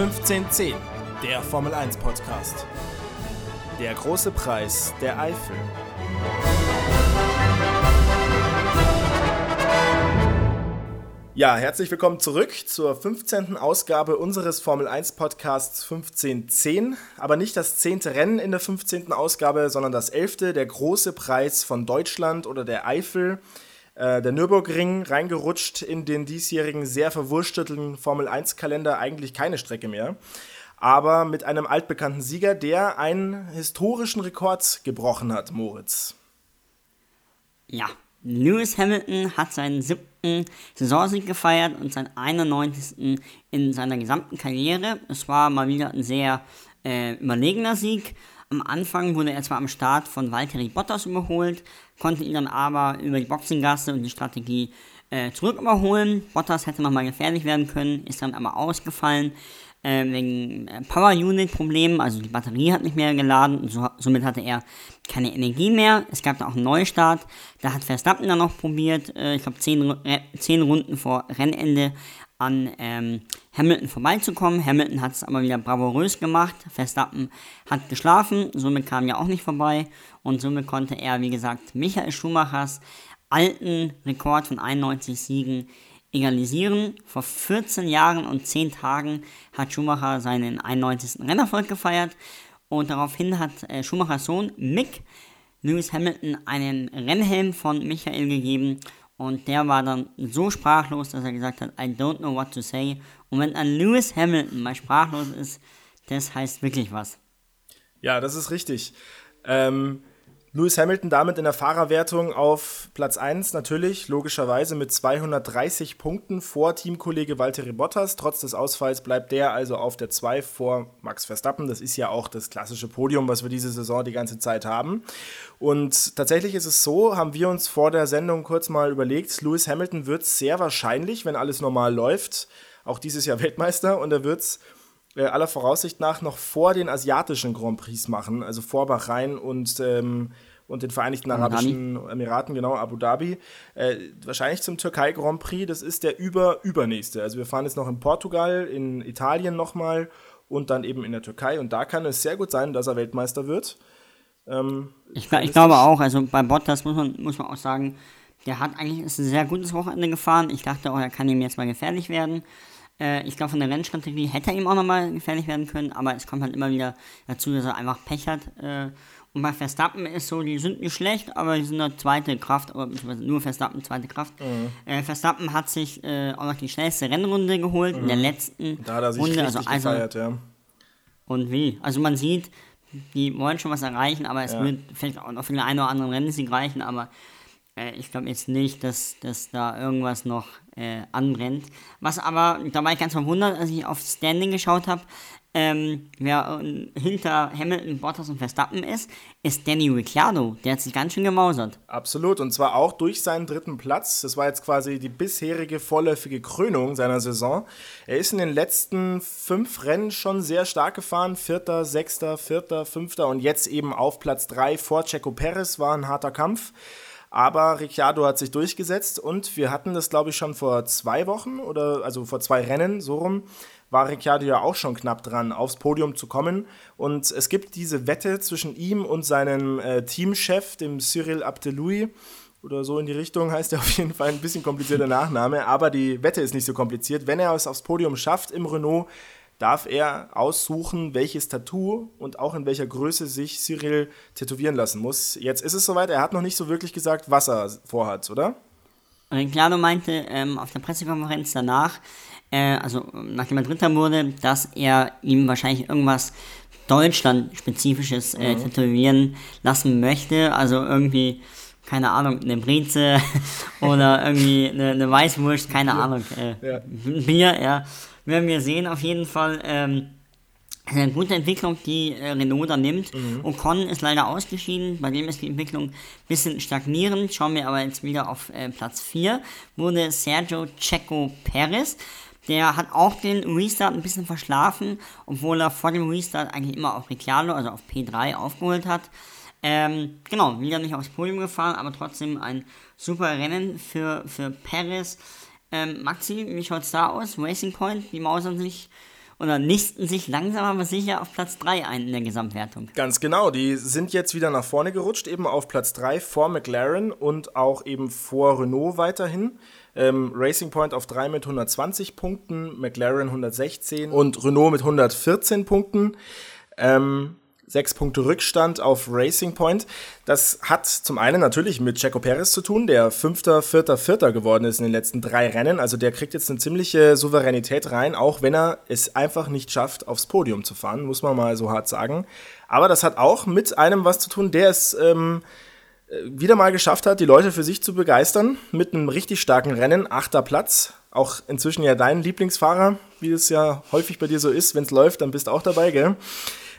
1510, der Formel 1 Podcast. Der große Preis der Eifel. Ja, herzlich willkommen zurück zur 15. Ausgabe unseres Formel 1 Podcasts 1510. Aber nicht das 10. Rennen in der 15. Ausgabe, sondern das 11. der große Preis von Deutschland oder der Eifel. Äh, der Nürburgring reingerutscht in den diesjährigen sehr verwurstelten Formel 1 Kalender eigentlich keine Strecke mehr. Aber mit einem altbekannten Sieger, der einen historischen Rekord gebrochen hat, Moritz. Ja, Lewis Hamilton hat seinen siebten Saisonsieg gefeiert und seinen 91. in seiner gesamten Karriere. Es war mal wieder ein sehr äh, überlegener Sieg. Am Anfang wurde er zwar am Start von Valtteri Bottas überholt, konnte ihn dann aber über die Boxengasse und die Strategie äh, zurück überholen. Bottas hätte nochmal gefährlich werden können, ist dann aber ausgefallen äh, wegen äh, Power Unit Problemen, also die Batterie hat nicht mehr geladen und so, somit hatte er keine Energie mehr. Es gab da auch einen Neustart, da hat Verstappen dann noch probiert, äh, ich glaube zehn, zehn Runden vor Rennende an ähm, Hamilton vorbeizukommen. Hamilton hat es aber wieder bravourös gemacht. Verstappen hat geschlafen, somit kam er auch nicht vorbei und somit konnte er, wie gesagt, Michael Schumachers alten Rekord von 91 Siegen egalisieren. Vor 14 Jahren und 10 Tagen hat Schumacher seinen 91. Rennerfolg gefeiert und daraufhin hat äh, Schumachers Sohn Mick Lewis Hamilton einen Rennhelm von Michael gegeben und der war dann so sprachlos, dass er gesagt hat, I don't know what to say. Und wenn ein Lewis Hamilton mal sprachlos ist, das heißt wirklich was. Ja, das ist richtig. Ähm, Lewis Hamilton damit in der Fahrerwertung auf Platz 1 natürlich, logischerweise mit 230 Punkten vor Teamkollege Valtteri Bottas. Trotz des Ausfalls bleibt der also auf der 2 vor Max Verstappen. Das ist ja auch das klassische Podium, was wir diese Saison die ganze Zeit haben. Und tatsächlich ist es so, haben wir uns vor der Sendung kurz mal überlegt, Lewis Hamilton wird sehr wahrscheinlich, wenn alles normal läuft, auch dieses Jahr Weltmeister und er wird es äh, aller Voraussicht nach noch vor den asiatischen Grand Prix machen, also vor Bahrain und, ähm, und den Vereinigten Arabischen. Emiraten, genau, Abu Dhabi. Äh, wahrscheinlich zum Türkei Grand Prix, das ist der über übernächste. Also wir fahren jetzt noch in Portugal, in Italien nochmal und dann eben in der Türkei. Und da kann es sehr gut sein, dass er Weltmeister wird. Ähm, ich, ich glaube auch, also bei Bottas muss man, muss man auch sagen, der hat eigentlich ist ein sehr gutes Wochenende gefahren. Ich dachte auch, er kann ihm jetzt mal gefährlich werden. Äh, ich glaube, von der Rennstrategie hätte er ihm auch nochmal gefährlich werden können, aber es kommt halt immer wieder dazu, dass er einfach Pech hat. Äh, und bei Verstappen ist so, die sind nicht schlecht, aber die sind eine zweite Kraft, oder nur Verstappen, zweite Kraft. Mhm. Äh, Verstappen hat sich äh, auch noch die schnellste Rennrunde geholt mhm. in der mhm. letzten da sich Runde. Also, also, gefeiert, ja. Und wie? Also man sieht, die wollen schon was erreichen, aber es ja. wird vielleicht auch noch für den einen oder anderen Rennsieg reichen, aber äh, ich glaube jetzt nicht, dass, dass da irgendwas noch äh, anbrennt. Was aber, da war ich ganz verwundert, als ich auf Standing geschaut habe, ähm, wer äh, hinter Hamilton, Bottas und Verstappen ist, ist Danny Ricciardo. Der hat sich ganz schön gemausert. Absolut, und zwar auch durch seinen dritten Platz. Das war jetzt quasi die bisherige vorläufige Krönung seiner Saison. Er ist in den letzten fünf Rennen schon sehr stark gefahren. Vierter, sechster, vierter, fünfter und jetzt eben auf Platz drei vor Checo Perez. War ein harter Kampf. Aber Ricciardo hat sich durchgesetzt und wir hatten das, glaube ich, schon vor zwei Wochen oder also vor zwei Rennen, so rum, war Ricciardo ja auch schon knapp dran, aufs Podium zu kommen. Und es gibt diese Wette zwischen ihm und seinem äh, Teamchef, dem Cyril Abdeloui, oder so in die Richtung heißt er auf jeden Fall ein bisschen komplizierter Nachname, aber die Wette ist nicht so kompliziert. Wenn er es aufs Podium schafft im Renault, darf er aussuchen, welches Tattoo und auch in welcher Größe sich Cyril tätowieren lassen muss. Jetzt ist es soweit, er hat noch nicht so wirklich gesagt, was er vorhat, oder? Ricciardo meinte ähm, auf der Pressekonferenz danach, äh, also nachdem er Dritter wurde, dass er ihm wahrscheinlich irgendwas Deutschland-spezifisches äh, mhm. tätowieren lassen möchte. Also irgendwie, keine Ahnung, eine Breze oder irgendwie eine, eine Weißwurst, keine Ahnung. Äh, ja. Bier, ja werden wir sehen auf jeden Fall. Ähm, eine gute Entwicklung, die äh, Renault da nimmt. Mhm. Ocon ist leider ausgeschieden, bei dem ist die Entwicklung ein bisschen stagnierend. Schauen wir aber jetzt wieder auf äh, Platz 4, wurde Sergio Checo Perez. Der hat auch den Restart ein bisschen verschlafen, obwohl er vor dem Restart eigentlich immer auf Ricciardo, also auf P3 aufgeholt hat. Ähm, genau, wieder nicht aufs Podium gefahren, aber trotzdem ein super Rennen für, für Perez. Ähm, Maxi, wie schaut es da aus? Racing Point, die mausern sich oder nisten sich langsam aber sicher auf Platz 3 ein in der Gesamtwertung. Ganz genau, die sind jetzt wieder nach vorne gerutscht, eben auf Platz 3 vor McLaren und auch eben vor Renault weiterhin. Ähm, Racing Point auf 3 mit 120 Punkten, McLaren 116 und Renault mit 114 Punkten. Ähm, sechs Punkte Rückstand auf Racing Point. Das hat zum einen natürlich mit Checo Perez zu tun, der Fünfter, Vierter, Vierter geworden ist in den letzten drei Rennen. Also der kriegt jetzt eine ziemliche Souveränität rein, auch wenn er es einfach nicht schafft, aufs Podium zu fahren, muss man mal so hart sagen. Aber das hat auch mit einem was zu tun, der es ähm, wieder mal geschafft hat, die Leute für sich zu begeistern mit einem richtig starken Rennen. Achter Platz, auch inzwischen ja dein Lieblingsfahrer, wie es ja häufig bei dir so ist. Wenn es läuft, dann bist du auch dabei, gell?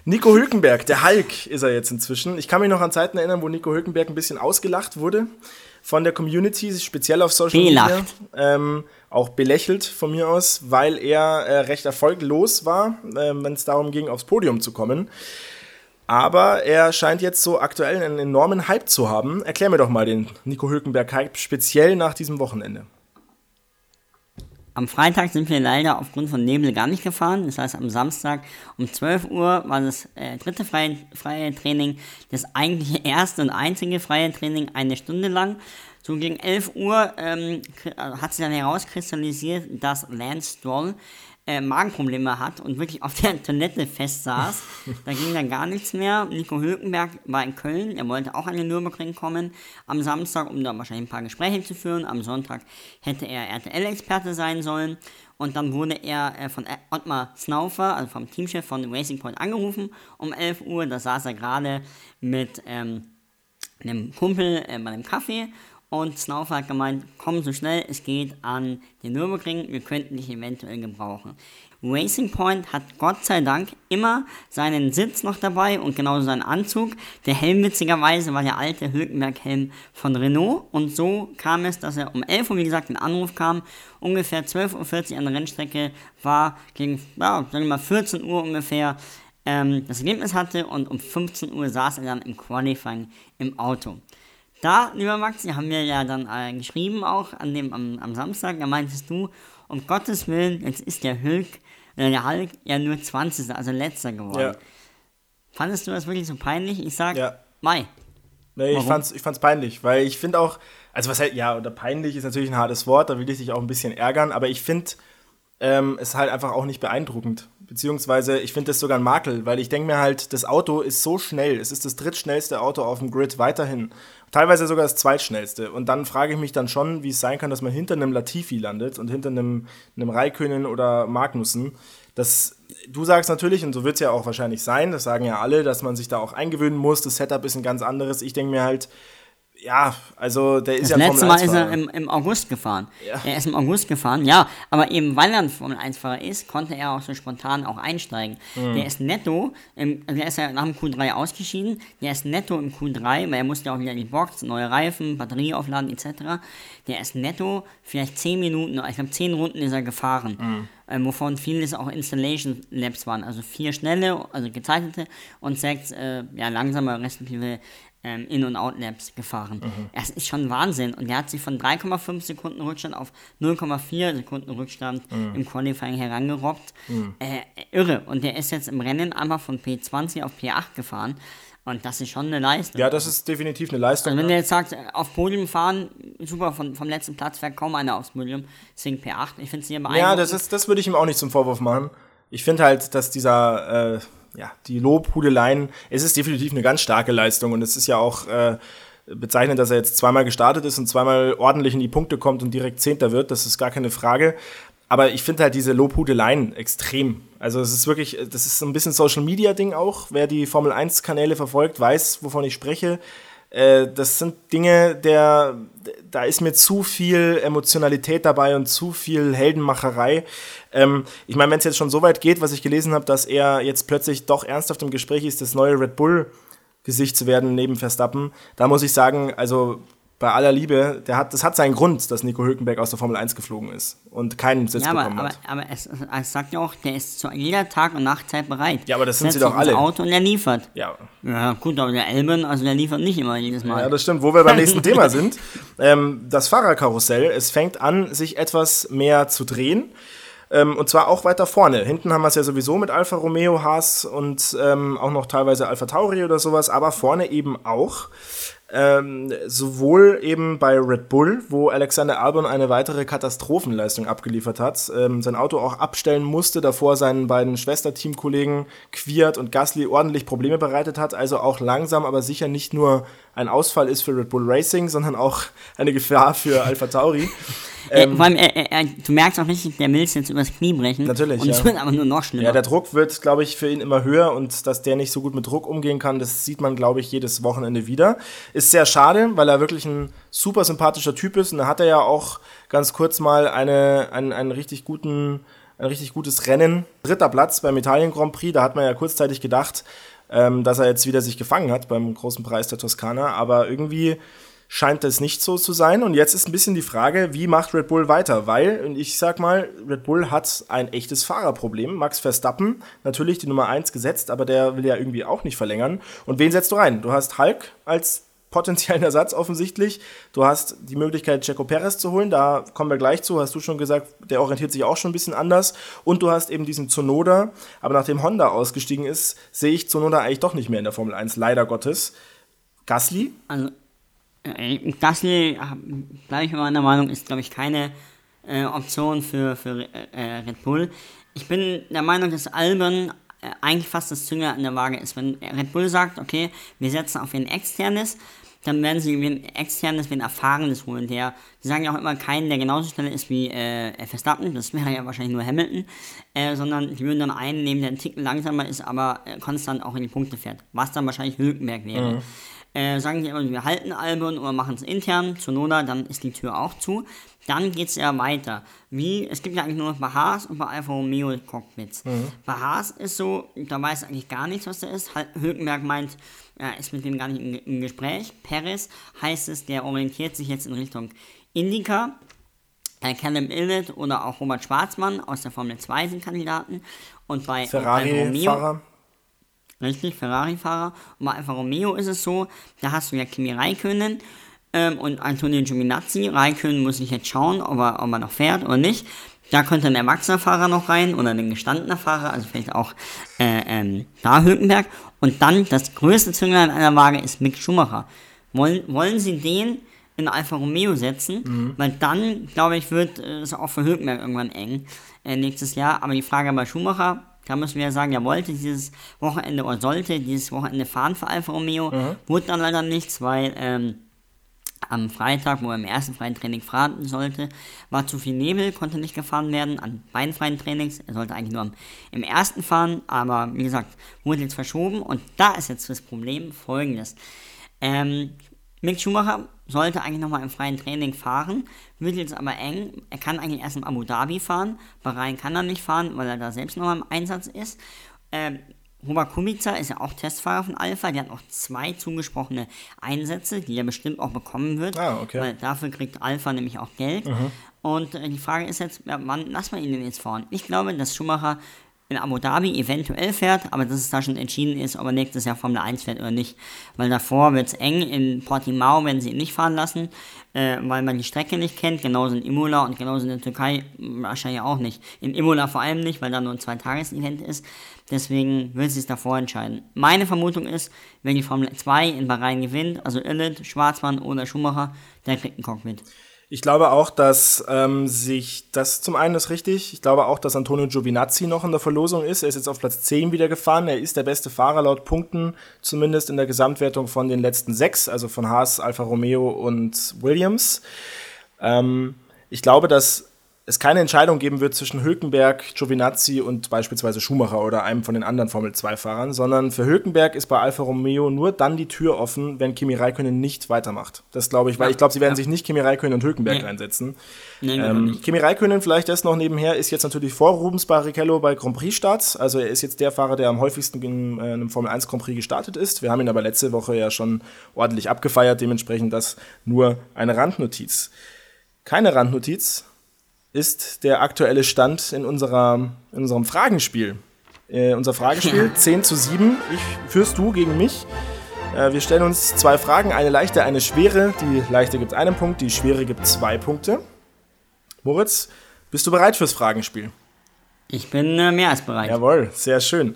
Nico Hülkenberg, der Hulk ist er jetzt inzwischen. Ich kann mich noch an Zeiten erinnern, wo Nico Hülkenberg ein bisschen ausgelacht wurde von der Community, speziell auf Social. Media. Ähm, auch belächelt von mir aus, weil er äh, recht erfolglos war, äh, wenn es darum ging, aufs Podium zu kommen. Aber er scheint jetzt so aktuell einen enormen Hype zu haben. Erklär mir doch mal den Nico Hülkenberg-Hype, speziell nach diesem Wochenende. Am Freitag sind wir leider aufgrund von Nebel gar nicht gefahren. Das heißt, am Samstag um 12 Uhr war das äh, dritte freie, freie Training, das eigentliche erste und einzige freie Training eine Stunde lang. So gegen 11 Uhr ähm, hat sich dann herauskristallisiert, dass Lance Stroll äh, Magenprobleme hat und wirklich auf der Toilette festsaß. da ging dann gar nichts mehr. Nico Hülkenberg war in Köln, er wollte auch an den Nürburgring kommen am Samstag, um da wahrscheinlich ein paar Gespräche zu führen. Am Sonntag hätte er RTL-Experte sein sollen. Und dann wurde er äh, von Ottmar Snaufer, also vom Teamchef von Racing Point, angerufen um 11 Uhr. Da saß er gerade mit ähm, einem Kumpel äh, bei einem Kaffee und Snaufer hat gemeint, komm so schnell es geht an den Nürburgring, wir könnten dich eventuell gebrauchen. Racing Point hat Gott sei Dank immer seinen Sitz noch dabei und genauso seinen Anzug. Der Helm witzigerweise war der alte Hülkenberg-Helm von Renault und so kam es, dass er um 11 Uhr, wie gesagt, ein Anruf kam, ungefähr 12.40 Uhr an der Rennstrecke war, gegen, ja, sagen wir mal 14 Uhr ungefähr, ähm, das Ergebnis hatte und um 15 Uhr saß er dann im Qualifying im Auto. Da, lieber Max, die haben mir ja dann äh, geschrieben auch an dem, am, am Samstag, da meintest du, um Gottes Willen, jetzt ist der Hulk, äh, der Hulk ja nur 20. also letzter geworden. Ja. Fandest du das wirklich so peinlich? Ich sag, ja. Mai. Nee, ich fand's, ich fand's peinlich, weil ich finde auch, also was halt, ja, oder peinlich ist natürlich ein hartes Wort, da will ich dich auch ein bisschen ärgern, aber ich finde ähm, es halt einfach auch nicht beeindruckend. Beziehungsweise, ich finde das sogar ein Makel, weil ich denke mir halt, das Auto ist so schnell, es ist das drittschnellste Auto auf dem Grid weiterhin teilweise sogar das zweitschnellste. Und dann frage ich mich dann schon, wie es sein kann, dass man hinter einem Latifi landet und hinter einem, einem Raikönen oder Magnussen. Das, du sagst natürlich, und so wird es ja auch wahrscheinlich sein, das sagen ja alle, dass man sich da auch eingewöhnen muss. Das Setup ist ein ganz anderes. Ich denke mir halt, ja, also der ist das ja letzte Mal ist er im, im August gefahren. Ja. Er ist im August gefahren, ja, aber eben weil er ein Formel 1-Fahrer ist, konnte er auch so spontan auch einsteigen. Mhm. Der ist netto, im, der ist ja nach dem Q3 ausgeschieden, der ist netto im Q3, weil er musste ja auch wieder in die Box, neue Reifen, Batterie aufladen etc. Der ist netto vielleicht 10 Minuten, ich glaube 10 Runden ist er gefahren. Mhm. Ähm, wovon vieles auch Installation Labs waren, also vier schnelle, also gezeichnete und sechs äh, ja, langsame, respektive ähm, In- und Out-Laps gefahren. Mhm. Es ist schon Wahnsinn. Und er hat sich von 3,5 Sekunden Rückstand auf 0,4 Sekunden Rückstand mhm. im Qualifying herangerobbt. Mhm. Äh, irre. Und der ist jetzt im Rennen einmal von P20 auf P8 gefahren. Und das ist schon eine Leistung. Ja, das ist definitiv eine Leistung. Also wenn du jetzt sagst, auf Podium fahren, super, von, vom letzten Platz fährt kaum einer aufs Podium, deswegen P8. Ich finde es hier beeindruckend. Ja, das, ist, das würde ich ihm auch nicht zum Vorwurf machen. Ich finde halt, dass dieser... Äh ja, die Lobhudeleien, es ist definitiv eine ganz starke Leistung und es ist ja auch äh, bezeichnend, dass er jetzt zweimal gestartet ist und zweimal ordentlich in die Punkte kommt und direkt Zehnter wird, das ist gar keine Frage. Aber ich finde halt diese Lobhudeleien extrem. Also es ist wirklich, das ist ein bisschen Social Media Ding auch. Wer die Formel 1 Kanäle verfolgt, weiß, wovon ich spreche. Äh, das sind Dinge, der, da ist mir zu viel Emotionalität dabei und zu viel Heldenmacherei. Ähm, ich meine, wenn es jetzt schon so weit geht, was ich gelesen habe, dass er jetzt plötzlich doch ernsthaft im Gespräch ist, das neue Red Bull Gesicht zu werden neben Verstappen, da muss ich sagen, also bei aller Liebe, der hat, das hat seinen Grund, dass Nico Hülkenberg aus der Formel 1 geflogen ist und keinen Sitz ja, aber, bekommen hat. Aber, aber es, es, sagt ja auch, der ist zu jeder Tag- und Nachtzeit bereit. Ja, aber das sind sie doch alle. Auto und er liefert. Ja. Ja, gut, aber der Elben, also der liefert nicht immer jedes Mal. Ja, das stimmt. Wo wir beim nächsten Thema sind, ähm, das Fahrerkarussell, es fängt an, sich etwas mehr zu drehen. Ähm, und zwar auch weiter vorne. Hinten haben wir es ja sowieso mit Alfa Romeo, Haas und ähm, auch noch teilweise Alfa Tauri oder sowas, aber vorne eben auch. Ähm, sowohl eben bei Red Bull, wo Alexander Albon eine weitere Katastrophenleistung abgeliefert hat, ähm, sein Auto auch abstellen musste, davor seinen beiden Schwesterteamkollegen Quiert und Gasly ordentlich Probleme bereitet hat, also auch langsam, aber sicher nicht nur ein Ausfall ist für Red Bull Racing, sondern auch eine Gefahr für Alpha Tauri. Ähm, vor allem, er, er, du merkst auch richtig, der will es jetzt übers Knie brechen. Natürlich. Und es ja. wird aber nur noch schlimmer. Ja, der Druck wird, glaube ich, für ihn immer höher und dass der nicht so gut mit Druck umgehen kann, das sieht man, glaube ich, jedes Wochenende wieder. Ist sehr schade, weil er wirklich ein super sympathischer Typ ist und da hat er ja auch ganz kurz mal eine, einen, einen richtig guten, ein richtig gutes Rennen. Dritter Platz beim Italien Grand Prix, da hat man ja kurzzeitig gedacht, ähm, dass er jetzt wieder sich gefangen hat beim großen Preis der Toskana, aber irgendwie scheint das nicht so zu sein. Und jetzt ist ein bisschen die Frage, wie macht Red Bull weiter? Weil, ich sag mal, Red Bull hat ein echtes Fahrerproblem. Max Verstappen, natürlich die Nummer 1 gesetzt, aber der will ja irgendwie auch nicht verlängern. Und wen setzt du rein? Du hast Hulk als potenziellen Ersatz offensichtlich. Du hast die Möglichkeit, Checo Perez zu holen, da kommen wir gleich zu, hast du schon gesagt, der orientiert sich auch schon ein bisschen anders. Und du hast eben diesen Zunoda, aber nachdem Honda ausgestiegen ist, sehe ich Zunoda eigentlich doch nicht mehr in der Formel 1, leider Gottes. Gasly? Also äh, Gasly, bleibe ich meiner Meinung, ist, glaube ich, keine äh, Option für, für äh, Red Bull. Ich bin der Meinung, dass Albon äh, eigentlich fast das Zünger an der Waage ist. Wenn Red Bull sagt, okay, wir setzen auf ein externes, dann werden sie ein externes, ein erfahrenes holen. Der, die sagen ja auch immer, keinen, der genauso schnell ist wie äh, Verstappen, das wäre ja wahrscheinlich nur Hamilton, äh, sondern die würden dann einen nehmen, der einen Ticken langsamer ist, aber äh, konstant auch in die Punkte fährt. Was dann wahrscheinlich Hülkenberg wäre. Mhm. Äh, sagen die immer, wir halten Albon oder machen es intern, zu Noda, dann ist die Tür auch zu. Dann geht es ja weiter. Wie, es gibt ja eigentlich nur noch bei Haas und bei Alfa Romeo Cockpits. Mhm. Bei Haas ist so, da weiß eigentlich gar nichts, was da ist. Hülkenberg meint, er ist mit dem gar nicht im, im Gespräch. Perez heißt es, der orientiert sich jetzt in Richtung Indica. Äh, Callum Illet oder auch Robert Schwarzmann aus der Formel 2 sind Kandidaten. Und bei Ferrari-Fahrer. Richtig, Ferrari-Fahrer. Und bei Alfa Romeo ist es so, da hast du ja Kimi Räikkönen ähm, und Antonio Giovinazzi. Räikkönen muss ich jetzt schauen, ob er, ob er noch fährt oder nicht. Da könnte ein erwachsener Fahrer noch rein oder ein gestandener Fahrer, also vielleicht auch äh, ähm, da Hülkenberg. Und dann das größte Zünglein einer Waage ist Mick Schumacher. Wollen, wollen sie den in Alfa Romeo setzen? Mhm. Weil dann, glaube ich, wird es auch für Hülkenberg irgendwann eng äh, nächstes Jahr. Aber die Frage bei Schumacher, da müssen wir ja sagen, er wollte dieses Wochenende oder sollte dieses Wochenende fahren für Alfa Romeo. Mhm. Wurde dann leider nichts, weil ähm, am Freitag, wo er im ersten freien Training fahren sollte, war zu viel Nebel, konnte nicht gefahren werden an beiden freien Trainings. Er sollte eigentlich nur im ersten fahren, aber wie gesagt, wurde jetzt verschoben und da ist jetzt das Problem folgendes. Ähm, Mick Schumacher sollte eigentlich nochmal im freien Training fahren, wird jetzt aber eng. Er kann eigentlich erst in Abu Dhabi fahren. Bahrain kann er nicht fahren, weil er da selbst nochmal im Einsatz ist. Ähm, Robert Kubica ist ja auch Testfahrer von Alpha. Der hat auch zwei zugesprochene Einsätze, die er bestimmt auch bekommen wird. Ah, okay. Weil dafür kriegt Alpha nämlich auch Geld. Mhm. Und äh, die Frage ist jetzt, ja, wann lassen wir ihn denn jetzt fahren? Ich glaube, dass Schumacher in Abu Dhabi eventuell fährt, aber dass es da schon entschieden ist, ob er nächstes Jahr Formel 1 fährt oder nicht. Weil davor wird es eng. In Portimao werden sie ihn nicht fahren lassen, äh, weil man die Strecke nicht kennt. Genauso in Imola und genauso in der Türkei wahrscheinlich auch nicht. In Imola vor allem nicht, weil da nur ein Zwei-Tages-Event ist. Deswegen wird sie es davor entscheiden. Meine Vermutung ist, wenn die Formel 2 in Bahrain gewinnt, also Illet, Schwarzmann oder Schumacher, der kriegt ein Cockpit. Ich glaube auch, dass ähm, sich, das zum einen ist richtig, ich glaube auch, dass Antonio Giovinazzi noch in der Verlosung ist. Er ist jetzt auf Platz 10 wieder gefahren. Er ist der beste Fahrer laut Punkten, zumindest in der Gesamtwertung von den letzten sechs, also von Haas, Alfa Romeo und Williams. Ähm, ich glaube, dass es keine Entscheidung geben wird zwischen Hülkenberg, Giovinazzi und beispielsweise Schumacher oder einem von den anderen Formel-2-Fahrern, sondern für Hülkenberg ist bei Alfa Romeo nur dann die Tür offen, wenn Kimi Räikkönen nicht weitermacht. Das glaube ich, weil ja, ich glaube, sie werden ja. sich nicht Kimi Räikkönen und Hülkenberg nee. einsetzen. Nee, ähm, Kimi Räikkönen, vielleicht das noch nebenher, ist jetzt natürlich vor Rubens Barrichello bei Grand Prix-Starts. Also er ist jetzt der Fahrer, der am häufigsten in äh, einem Formel 1 Grand Prix gestartet ist. Wir haben ihn aber letzte Woche ja schon ordentlich abgefeiert, dementsprechend das nur eine Randnotiz. Keine Randnotiz, ist der aktuelle Stand in, unserer, in unserem Fragenspiel. Äh, unser Fragespiel 10 zu 7. Ich führst du gegen mich. Äh, wir stellen uns zwei Fragen, eine leichte, eine schwere. Die leichte gibt einen Punkt, die schwere gibt zwei Punkte. Moritz, bist du bereit fürs Fragenspiel? Ich bin äh, mehr als bereit. Jawohl, sehr schön.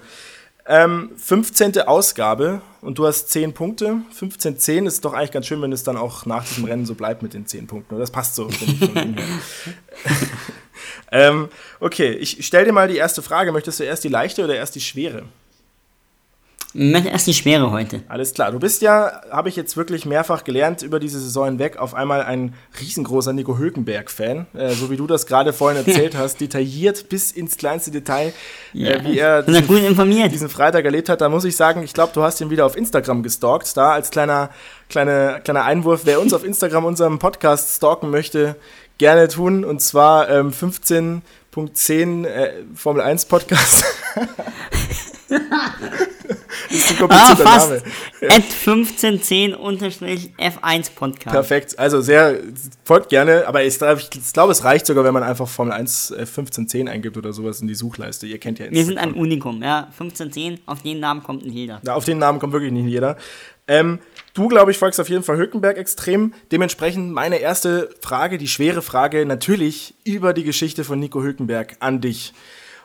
Ähm, 15. Ausgabe und du hast 10 Punkte. 15, 10 ist doch eigentlich ganz schön, wenn es dann auch nach diesem Rennen so bleibt mit den 10 Punkten. Das passt so. ähm, okay, ich stelle dir mal die erste Frage. Möchtest du erst die leichte oder erst die schwere? Erst die Schwere heute. Alles klar. Du bist ja, habe ich jetzt wirklich mehrfach gelernt, über diese Saison hinweg auf einmal ein riesengroßer Nico Hülkenberg-Fan. Äh, so wie du das gerade vorhin erzählt hast, detailliert bis ins kleinste Detail, äh, ja, äh, wie er diesen, diesen Freitag erlebt hat. Da muss ich sagen, ich glaube, du hast ihn wieder auf Instagram gestalkt. Da als kleiner, kleine, kleiner Einwurf, wer uns auf Instagram unserem Podcast stalken möchte, gerne tun. Und zwar ähm, 15.10 äh, Formel 1 Podcast. Das ist ein komplizierter ah, fast. Name. At 1510-F1 Podcast. Perfekt. Also sehr, folgt gerne, aber ich, ich glaube, es reicht sogar, wenn man einfach Formel 1 1510 eingibt oder sowas in die Suchleiste. Ihr kennt ja Wir sind ein Unikum, ja. 1510, auf den Namen kommt nicht jeder. Ja, auf den Namen kommt wirklich nicht jeder. Ähm, du, glaube ich, folgst auf jeden Fall Hülkenberg extrem. Dementsprechend meine erste Frage, die schwere Frage, natürlich über die Geschichte von Nico Hülkenberg an dich.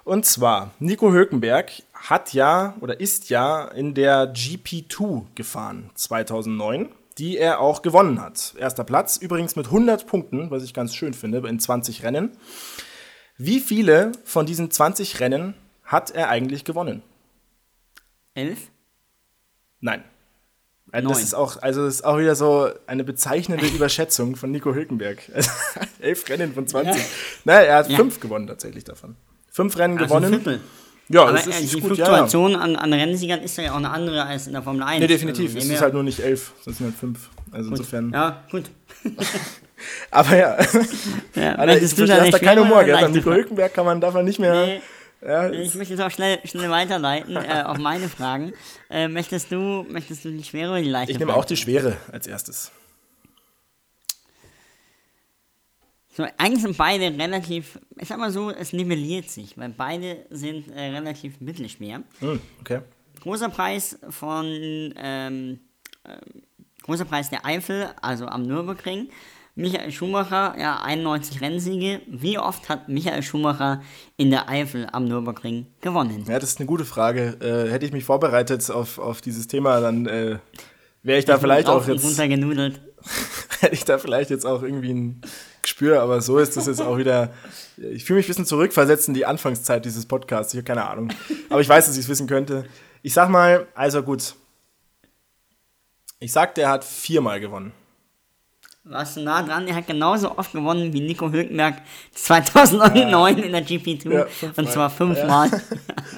Und zwar, Nico Hülkenberg hat ja oder ist ja in der GP2 gefahren 2009, die er auch gewonnen hat. Erster Platz, übrigens mit 100 Punkten, was ich ganz schön finde, in 20 Rennen. Wie viele von diesen 20 Rennen hat er eigentlich gewonnen? Elf? Nein. Neun. Das ist auch, also das ist auch wieder so eine bezeichnende Überschätzung von Nico Hülkenberg. Elf Rennen von 20. Ja. Naja, er hat ja. fünf gewonnen tatsächlich davon. Fünf Rennen also gewonnen. Viertel. Ja, aber das ist, äh, die gut, Fluktuation ja. An, an Rennsiegern ist ja auch eine andere als in der Formel 1. Nee, definitiv. Also, es ist halt nur nicht elf, es sind halt fünf. Also gut. insofern. Ja, gut. aber ja. ja Alter, ich, du hast da keinen Humor, gell? An Nico Hülkenberg kann man, man nicht mehr. Nee. Ja, ich möchte jetzt auch schnell, schnell weiterleiten äh, auf meine Fragen. Äh, möchtest, du, möchtest du die schwere oder die leichte? Ich nehme auch die schwere als erstes. So, eigentlich sind beide relativ, ich sag mal so, es nivelliert sich, weil beide sind äh, relativ mittelschwer. Hm, okay. Großer Preis von, ähm, äh, großer Preis der Eifel, also am Nürburgring. Michael Schumacher, ja, 91 Rennsiege. Wie oft hat Michael Schumacher in der Eifel am Nürburgring gewonnen? Ja, das ist eine gute Frage. Äh, hätte ich mich vorbereitet auf, auf dieses Thema, dann äh, wäre ich da ich vielleicht auch jetzt. Runtergenudelt. hätte ich da vielleicht jetzt auch irgendwie ein Gespür, aber so ist das jetzt auch wieder. Ich fühle mich ein bisschen zurückversetzt in die Anfangszeit dieses Podcasts. Ich habe keine Ahnung. Aber ich weiß, dass ich es wissen könnte. Ich sag mal, also gut. Ich sag, der hat viermal gewonnen warst du nah dran. Er hat genauso oft gewonnen wie Nico Hülkenberg 2009 ja. in der GP2. Ja, und zwar fünfmal. Ja.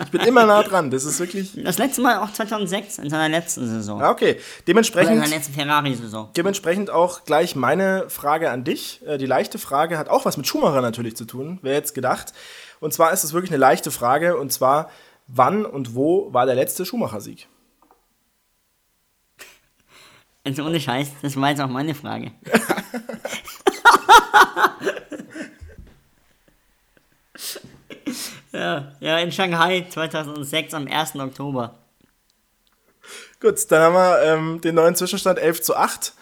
Ich bin immer nah dran. Das ist wirklich. Das letzte Mal auch 2006 in seiner letzten Saison. Ah, okay. Dementsprechend. in seiner letzten Ferrari-Saison. Dementsprechend auch gleich meine Frage an dich. Äh, die leichte Frage hat auch was mit Schumacher natürlich zu tun. Wer jetzt gedacht. Und zwar ist es wirklich eine leichte Frage. Und zwar, wann und wo war der letzte Schumacher-Sieg? Also ohne Scheiß, das war jetzt auch meine Frage. ja, ja, in Shanghai 2006 am 1. Oktober. Gut, dann haben wir ähm, den neuen Zwischenstand 11 zu 8.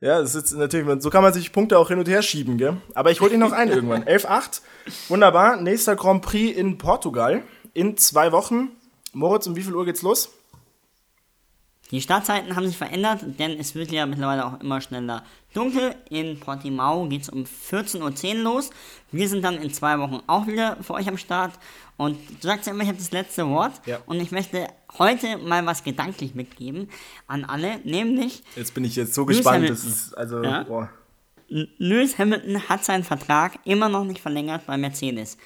Ja, das ist natürlich, so kann man sich Punkte auch hin und her schieben, gell? Aber ich hole ihn noch ein irgendwann. 11-8. Wunderbar. Nächster Grand Prix in Portugal. In zwei Wochen. Moritz, um wie viel Uhr geht's los? Die Startzeiten haben sich verändert, denn es wird ja mittlerweile auch immer schneller dunkel. In Portimao geht es um 14.10 Uhr los. Wir sind dann in zwei Wochen auch wieder für euch am Start. Und du sagst ja immer, ich habe das letzte Wort. Ja. Und ich möchte heute mal was gedanklich mitgeben an alle, nämlich. Jetzt bin ich jetzt so gespannt. Das ist also. Ja. Boah. Lewis Hamilton hat seinen Vertrag immer noch nicht verlängert bei Mercedes.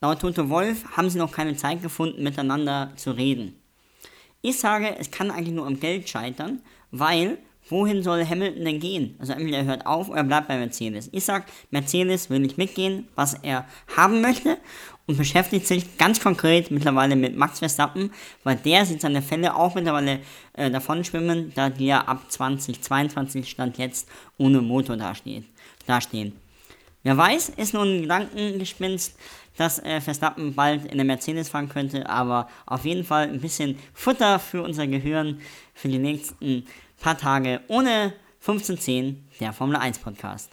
Laut Toto Wolf haben sie noch keine Zeit gefunden, miteinander zu reden. Ich sage, es kann eigentlich nur am Geld scheitern, weil wohin soll Hamilton denn gehen? Also entweder er hört auf oder er bleibt bei Mercedes. Ich sage, Mercedes will nicht mitgehen, was er haben möchte und beschäftigt sich ganz konkret mittlerweile mit Max Verstappen, weil der sieht seine Fälle auch mittlerweile äh, davon schwimmen, da die ja ab 2022 Stand jetzt ohne Motor dasteht, dastehen. Wer weiß, ist nur ein Gedankengespinst dass äh, Verstappen bald in der Mercedes fahren könnte, aber auf jeden Fall ein bisschen Futter für unser Gehirn für die nächsten paar Tage ohne 1510, der Formel 1 Podcast.